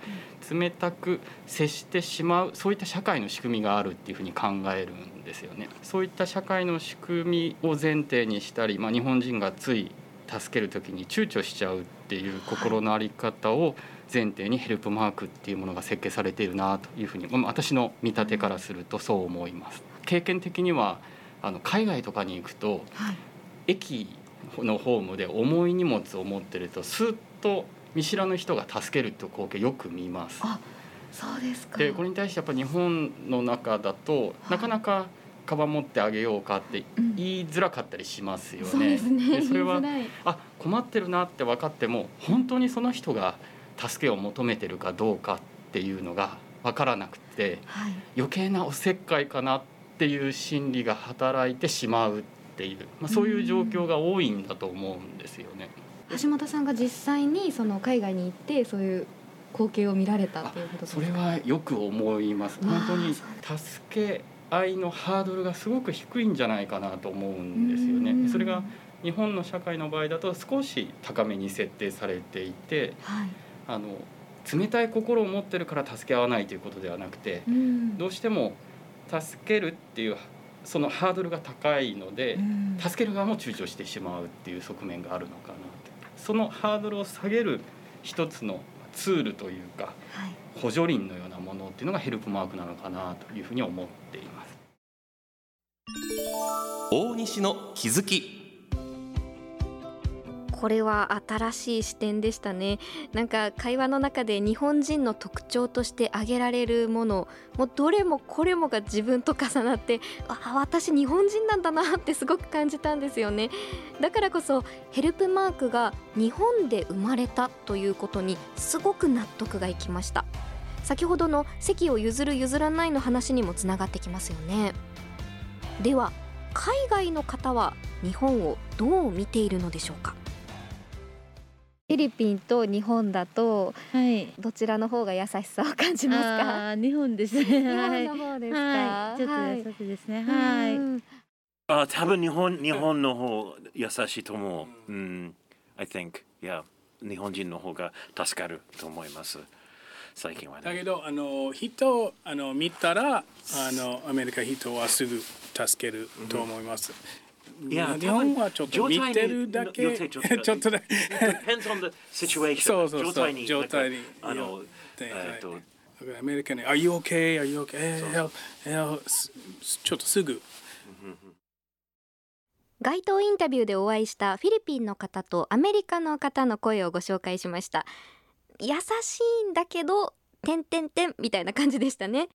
冷たく接してしまうそういった社会の仕組みがあるっていうふうに考えるんですよね。そういった社会の仕組みを前提にしたり、まあ、日本人がつい助ける時に躊躇しちゃうっていう心の在り方を前提にヘルプマークっていうものが設計されているなというふうにまあ私の見立てからするとそう思います。経験的にはあの海外とかに行くと、駅のホームで重い荷物を持ってるとスッと見知らぬ人が助けるっていう光景よく見ます。そうですかでこれに対してやっぱ日本の中だと、なかなかカバン持ってあげようかって言いづらかったりしますよね。そうですね。でそれはあ困ってるなって分かっても本当にその人が助けを求めてるかどうかっていうのが分からなくて、余計なおせっかいかなっていう心理が働いてしまうっていう、まあ、そういう状況が多いんだと思うんですよね。橋本さんが実際にその海外に行ってそういう光景を見られたっていうことそれはよく思います。本当に助け合いのハードルがすごく低いんじゃないかなと思うんですよね。それが日本の社会の場合だと少し高めに設定されていて、あの冷たい心を持ってるから助け合わないということではなくて、どうしても助けるっていうそのハードルが高いので、助ける側も躊躇してしまうっていう側面があるのかなと。そのハードルを下げる一つのツールというか、補助輪のようなものっていうのがヘルプマークなのかなというふうに思っています。大西の気づき。これは新しい視点でしたね。なんか会話の中で日本人の特徴として挙げられるものもうどれもこれもが自分と重なってあ私日本人なんだなってすごく感じたんですよね。だからこそヘルプマークが日本で生まれたということにすごく納得がいきました。先ほどの席を譲る譲らないの話にもつながってきますよね。では海外の方は日本をどう見ているのでしょうか？フィリピンと日本だと、どちらの方が優しさを感じますか？日本ですね。日 はい本の方ですか、はいちょっと優しいですね。はい。うんあ多分日本日本の方優しいと思う。うん、I think, yeah. 日本人の方が助かると思います。最近はね。だけどあの人をあの見たらあのアメリカ人はすぐ助けると思います。いや日本はちょっと見てるだけちょっとだけ.そうそうそう状態に状態にあのでえっとだからアメリカに「Are you okay? Are you okay? ちょっとすぐ街頭インタビューでお会いしたフィリピンの方とアメリカの方の声をご紹介しました優しいんだけど「てんてんてん」みたいな感じでしたね。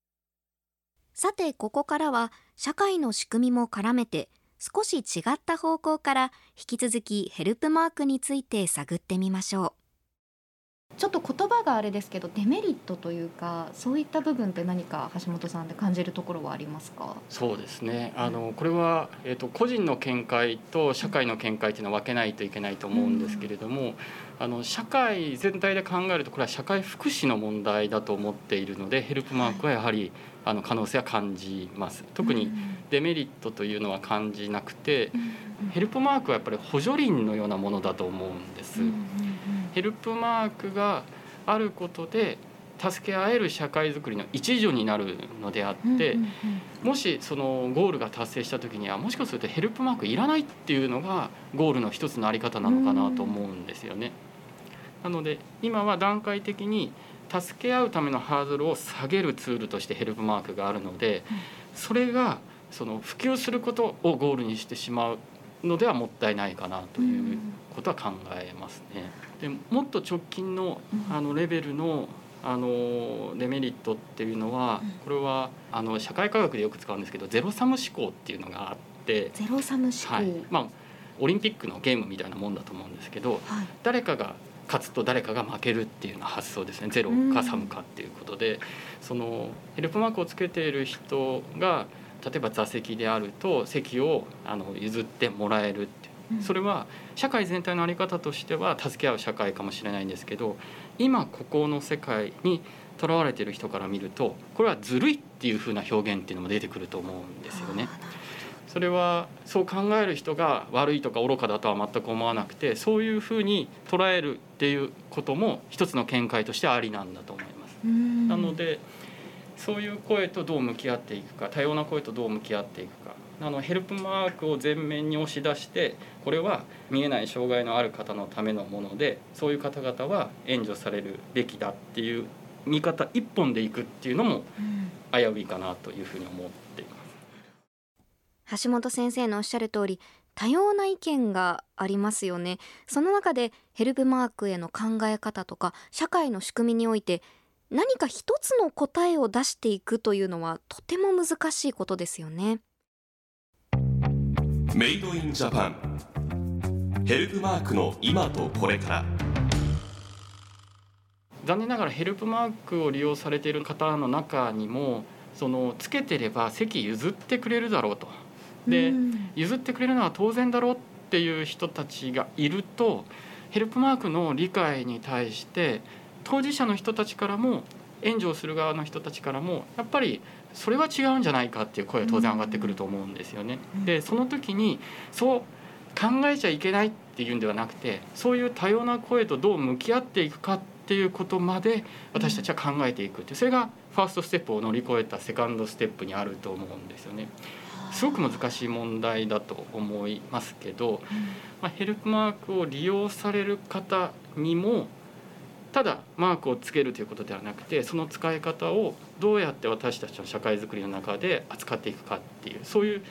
さてここからは社会の仕組みも絡めて少し違った方向から引き続きヘルプマークについて探ってみましょちょっと言葉があれですけどデメリットというかそういった部分って何か橋本さんで感じるところはありますか？そうですね。あのこれはえっ、と個人の見解と社会の見解というのは分けないといけないと思うんですけれども、あの社会全体で考えるとこれは社会福祉の問題だと思っているので、ヘルプマークはやはりあの可能性は感じます。特にデメリットというのは感じなくて、ヘルプマークはやっぱり補助輪のようなものだと思うんです。ヘルプマークがあることで助け合える社会づくりの一助になるのであって、もしそのゴールが達成した時にはもしかするとヘルプマークいらないっていうのがゴールの一つのあり方なのかなと思うんですよね。なので今は段階的に助け合うためのハードルを下げるツールとしてヘルプマークがあるので、それがその普及することをゴールにしてしまうのではもったいないかなということは考えますね。でもっと直近のあのレベルのあのデメリットっていうのはこれはあの社会科学でよく使うんですけどゼロサム思考っていうのがあってゼロサム思考、はい。まあ、オリンピックのゲームみたいなもんだと思うんですけど、はい、誰かが勝つと誰かが負けるっていうような発想ですね。ゼロかサムかっていうことで、そのヘルプマークをつけている人が例えば座席であると席をあの譲ってもらえるってそれは社会全体の在り方としては助け合う社会かもしれないんですけど今ここの世界にとらわれている人から見るとこれはずるいっていうふうな表現っていうのも出てくると思うんですよね。それはそう考える人が悪いとか愚かだとは全く思わなくてそういうふうに捉えるっていうことも一つの見解としてありなんだと思います。なのでそういう声とどう向き合っていくか多様な声とどう向き合っていくかあのヘルプマークを前面に押し出してこれは見えない障害のある方のためのものでそういう方々は援助されるべきだっていう見方一本でいくっていうのも危ういかなというふうに思っています。橋本先生のおっしゃる通り多様な意見がありますよねその中でヘルプマークへの考え方とか社会の仕組みにおいて何か一つの答えを出していくというのはとても難しいことですよね。メイドインジャパン。ヘルプマークの今とこれから。残念ながらヘルプマークを利用されている方の中にもそのつけてれば席譲ってくれるだろうと。で譲ってくれるのは当然だろうっていう人たちがいるとヘルプマークの理解に対して当事者の人たちからも援助をする側の人たちからもやっぱりそれは違うんじゃないかっていう声は当然上がってくると思うんですよね。でその時にそう考えちゃいけないっていうんではなくてそういう多様な声とどう向き合っていくかっていうことまで私たちは考えていくってそれがファーストステップを乗り越えたセカンドステップにあると思うんですよね。すごく難しい問題だと思いますけど、まあ、ヘルプマークを利用される方にもただマークをつけるということではなくてその使い方をどうやって私たちの社会づくりの中で扱っていくかっていうそういう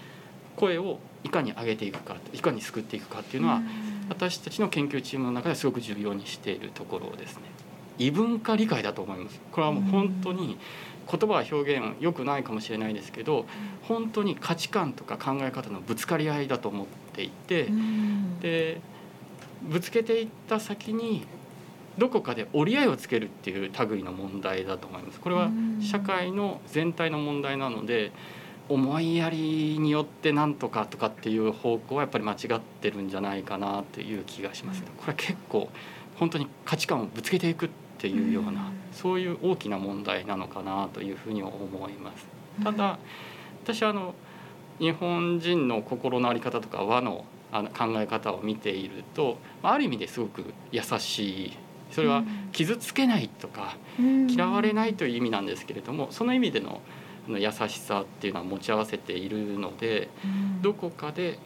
声をいかに上げていくかいかに救っていくかっていうのは私たちの研究チームの中ですごく重要にしているところですね。異文化理解だと思います。これはもう本当に言葉は表現良くないかもしれないですけど本当に価値観とか考え方のぶつかり合いだと思っていてでぶつけていった先にどこかで折り合いをつけるっていう類の問題だと思います。これは社会の全体の問題なので思いやりによってなんとかとかっていう方向はやっぱり間違ってるんじゃないかなという気がします。これは結構本当に価値観をぶつけていくっていうようなそういう大きな問題なのかなというふうに思います。ただ私はあの日本人の心の在り方とか和の考え方を見ているとある意味ですごく優しいそれは傷つけないとか嫌われないという意味なんですけれどもその意味での優しさっていうのは持ち合わせているのでどこかで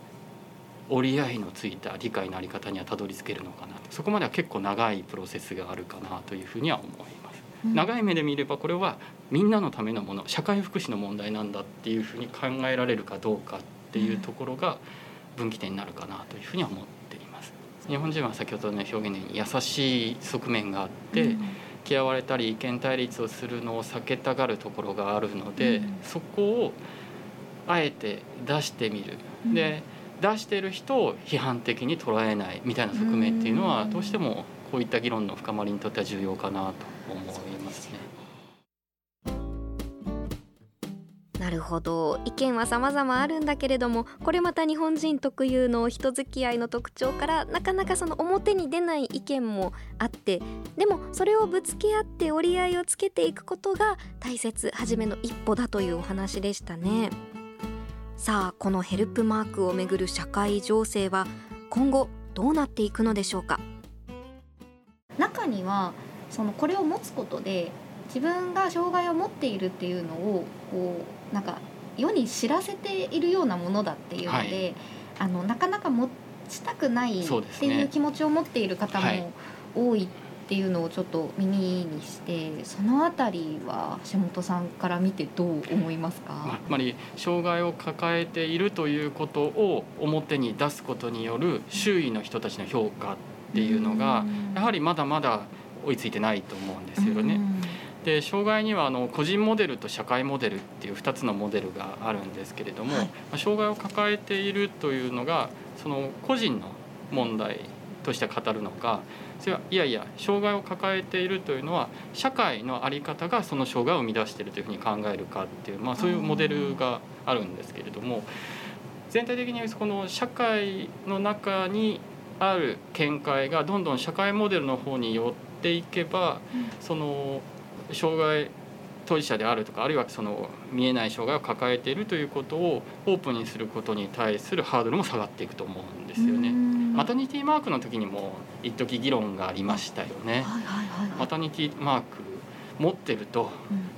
折り合いのついた理解のあり方にはたどり着けるのかなそこまでは結構長いプロセスがあるかなというふうには思います。長い目で見ればこれはみんなのためのもの社会福祉の問題なんだっていうふうに考えられるかどうかっていうところが分岐点になるかなというふうには思っています。日本人は先ほどの表現に優しい側面があって、うん、嫌われたり意見対立をするのを避けたがるところがあるので、うん、そこをあえて出してみる。うん、で出してる人を批判的に捉えないみたいな側面っていうのはどうしてもこういった議論の深まりにとっては重要かなと思いなるほど。意見は様々あるんだけれどもこれまた日本人特有の人付き合いの特徴からなかなかその表に出ない意見もあってでもそれをぶつけ合って折り合いをつけていくことが大切初めの一歩だというお話でしたね。さあこのヘルプマークをめぐる社会情勢は今後どうなっていくのでしょうか？中にはそのこれを持つことで自分が障害を持っているっていうのをこうなんか世に知らせているようなものだっていうので、はい、あのなかなか持ちたくないっていう気持ちを持っている方も多いっっていうのをちょっと耳にしてそのあたりは橋本さんから見てどう思いますか？つまり障害を抱えているということを表に出すことによる周囲の人たちの評価っていうのがやはりまだまだ追いついてないと思うんですよね。で障害にはあの個人モデルと社会モデルっていう2つのモデルがあるんですけれども、はい、障害を抱えているというのがその個人の問題として語るのかそれはいやいや障害を抱えているというのは社会の在り方がその障害を生み出しているというふうに考えるかっていう、まあ、そういうモデルがあるんですけれども全体的にこの社会の中にある見解がどんどん社会モデルの方に寄っていけば、その障害当事者であるとかあるいはその見えない障害を抱えているということをオープンにすることに対するハードルも下がっていくと思うんですよね。マタニティマークの時にも一時議論がありましたよね。マタニティマーク持ってると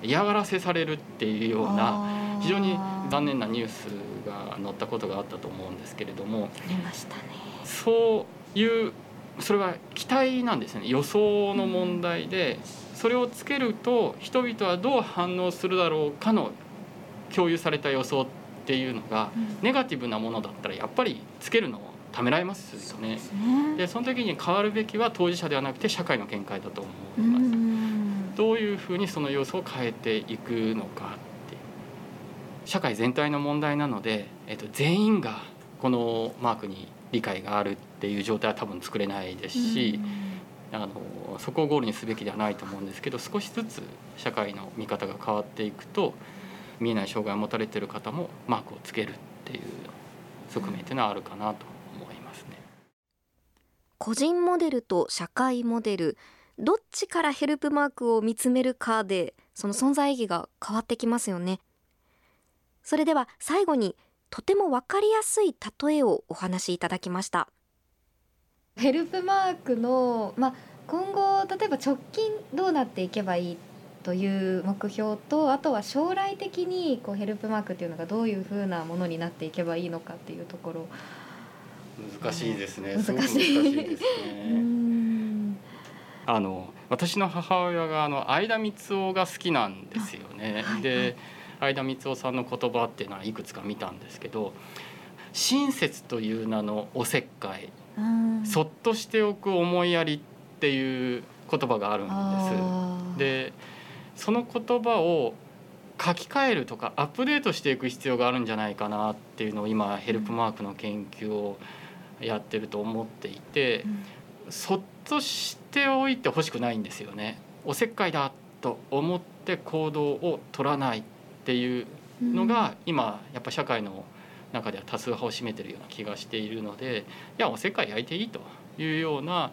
嫌がらせされるっていうような非常に残念なニュースが載ったことがあったと思うんですけれども。ありましたね。そういうそれは期待なんですね予想の問題でそれをつけると人々はどう反応するだろうかの共有された予想っていうのが、ネガティブなものだったらやっぱりつけるのをためられますよね。で、ね、その時に変わるべきは当事者ではなくて社会の見解だと思います。どういうふうにその様子を変えていくのかっていう。社会全体の問題なので、えっと、全員がこのマークに理解があるっていう状態は多分作れないですし、あのそこをゴールにすべきではないと思うんですけど少しずつ社会の見方が変わっていくと見えない障害を持たれている方もマークをつけるっていう側面っていうのはあるかなと思いますね。個人モデルと社会モデルどっちからヘルプマークを見つめるかでその存在意義が変わってきますよね。それでは最後にとても分かりやすい例えをお話しいただきました。ヘルプマークの、まあ、今後例えば直近どうなっていけばいいという目標とあとは将来的にこうヘルプマークっていうのがどういうふうなものになっていけばいいのかっていうところ。難しいですね。難しいですね。あの私の母親があの相田光雄が好きなんですよね、はい、で相田光雄さんの言葉っていうのはいくつか見たんですけど親切という名のおせっかいそっとしておく思いやりっていう言葉があるんです。でその言葉を書き換えるとかアップデートしていく必要があるんじゃないかなっていうのを今ヘルプマークの研究をやってると思っていて、うん、そっとしておいてほしくないんですよね。おせっかいだと思って行動を取らないっていうのが今やっぱ社会の中では多数派を占めてるような気がしているのでいやおせっかい焼いていいというような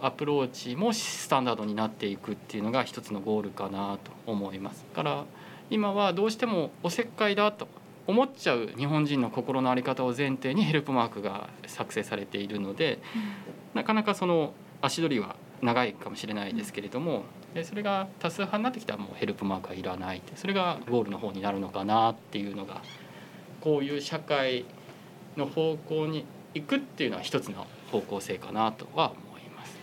アプローチもスタンダードになっていくっていうのが一つのゴールかなと思います。から今はどうしてもおせっかいだと思っちゃう日本人の心の在り方を前提にヘルプマークが作成されているので、なかなかその足取りは長いかもしれないですけれども、でそれが多数派になってきたらもうヘルプマークはいらないそれがゴールの方になるのかなっていうのがこういう社会の方向に行くっていうのは一つの方向性かなとは思います。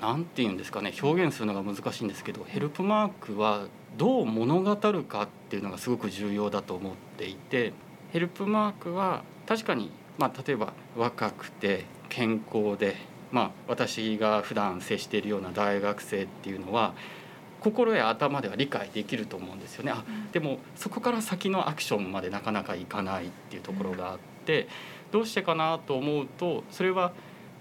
なんて言うんですかね表現するのが難しいんですけどヘルプマークはどう物語るかっていうのがすごく重要だと思っていてヘルプマークは確かに、まあ、例えば若くて健康で、まあ、私が普段接しているような大学生っていうのは心や頭では理解できると思うんですよね。あでもそこから先のアクションまでなかなかいかないっていうところがあってどうしてかなと思うとそれは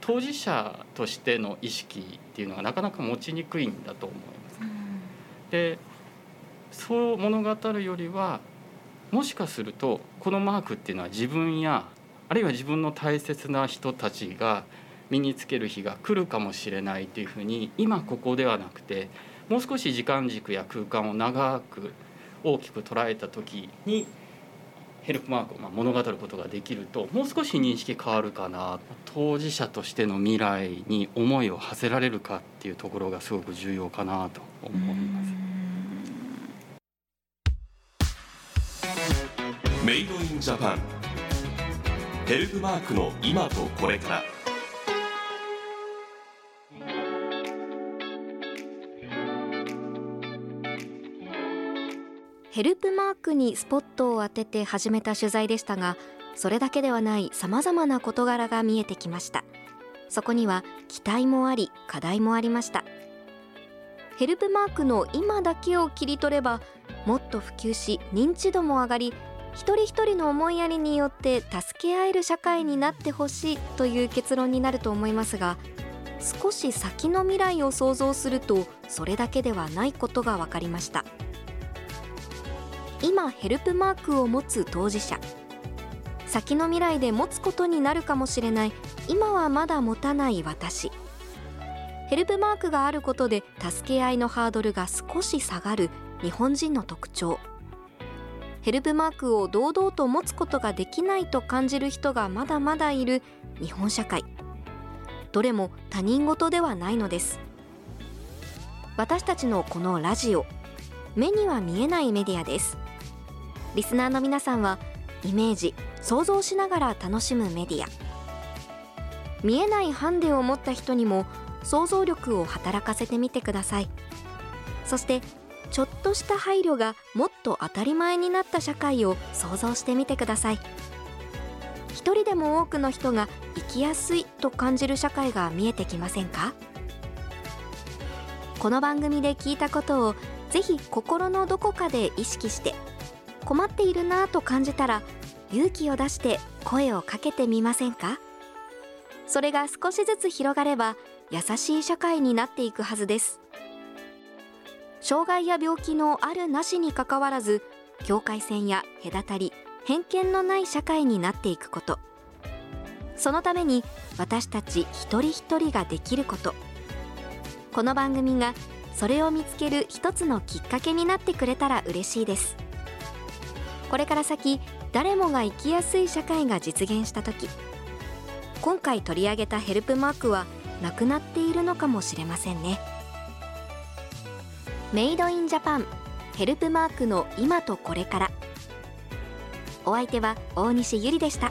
当事者としての意識っていうのがなかなか持ちにくいんだと思います。でそう物語るよりはもしかするとこのマークっていうのは自分やあるいは自分の大切な人たちが身につける日が来るかもしれないというふうに今ここではなくてもう少し時間軸や空間を長く大きく捉えた時にヘルプマークをま物語ることができるともう少し認識変わるかな当事者としての未来に思いを馳せられるかっていうところがすごく重要かなと思います。メイドインジャパンヘルプマークの今とこれからヘルプマークにスポットを当てて始めた取材でしたがそれだけではない様々な事柄が見えてきました。そこには期待もあり課題もありました。ヘルプマークの今だけを切り取ればもっと普及し認知度も上がり一人一人の思いやりによって助け合える社会になってほしいという結論になると思いますが少し先の未来を想像するとそれだけではないことが分かりました。今ヘルプマークを持つ当事者。先の未来で持つことになるかもしれない。今はまだ持たない私。ヘルプマークがあることで助け合いのハードルが少し下がる。日本人の特徴。ヘルプマークを堂々と持つことができないと感じる人がまだまだいる。日本社会。どれも他人事ではないのです。私たちのこのラジオ。目には見えないメディアです。リスナーの皆さんはイメージ想像しながら楽しむメディア。見えないハンデを持った人にも想像力を働かせてみてください。そしてちょっとした配慮がもっと当たり前になった社会を想像してみてください。一人でも多くの人が生きやすいと感じる社会が見えてきませんか？この番組で聞いたことをぜひ心のどこかで意識して困っているなぁと感じたら勇気を出して声をかけてみませんか？それが少しずつ広がれば優しい社会になっていくはずです。障害や病気のあるなしにかかわらず境界線や隔たり偏見のない社会になっていくこと。そのために私たち一人一人ができること。この番組がそれを見つける一つのきっかけになってくれたら嬉しいです。これから先誰もが生きやすい社会が実現した時今回取り上げたヘルプマークはなくなっているのかもしれませんねメイドインジャパンヘルプマークの今とこれからお相手は大西ゆりでした。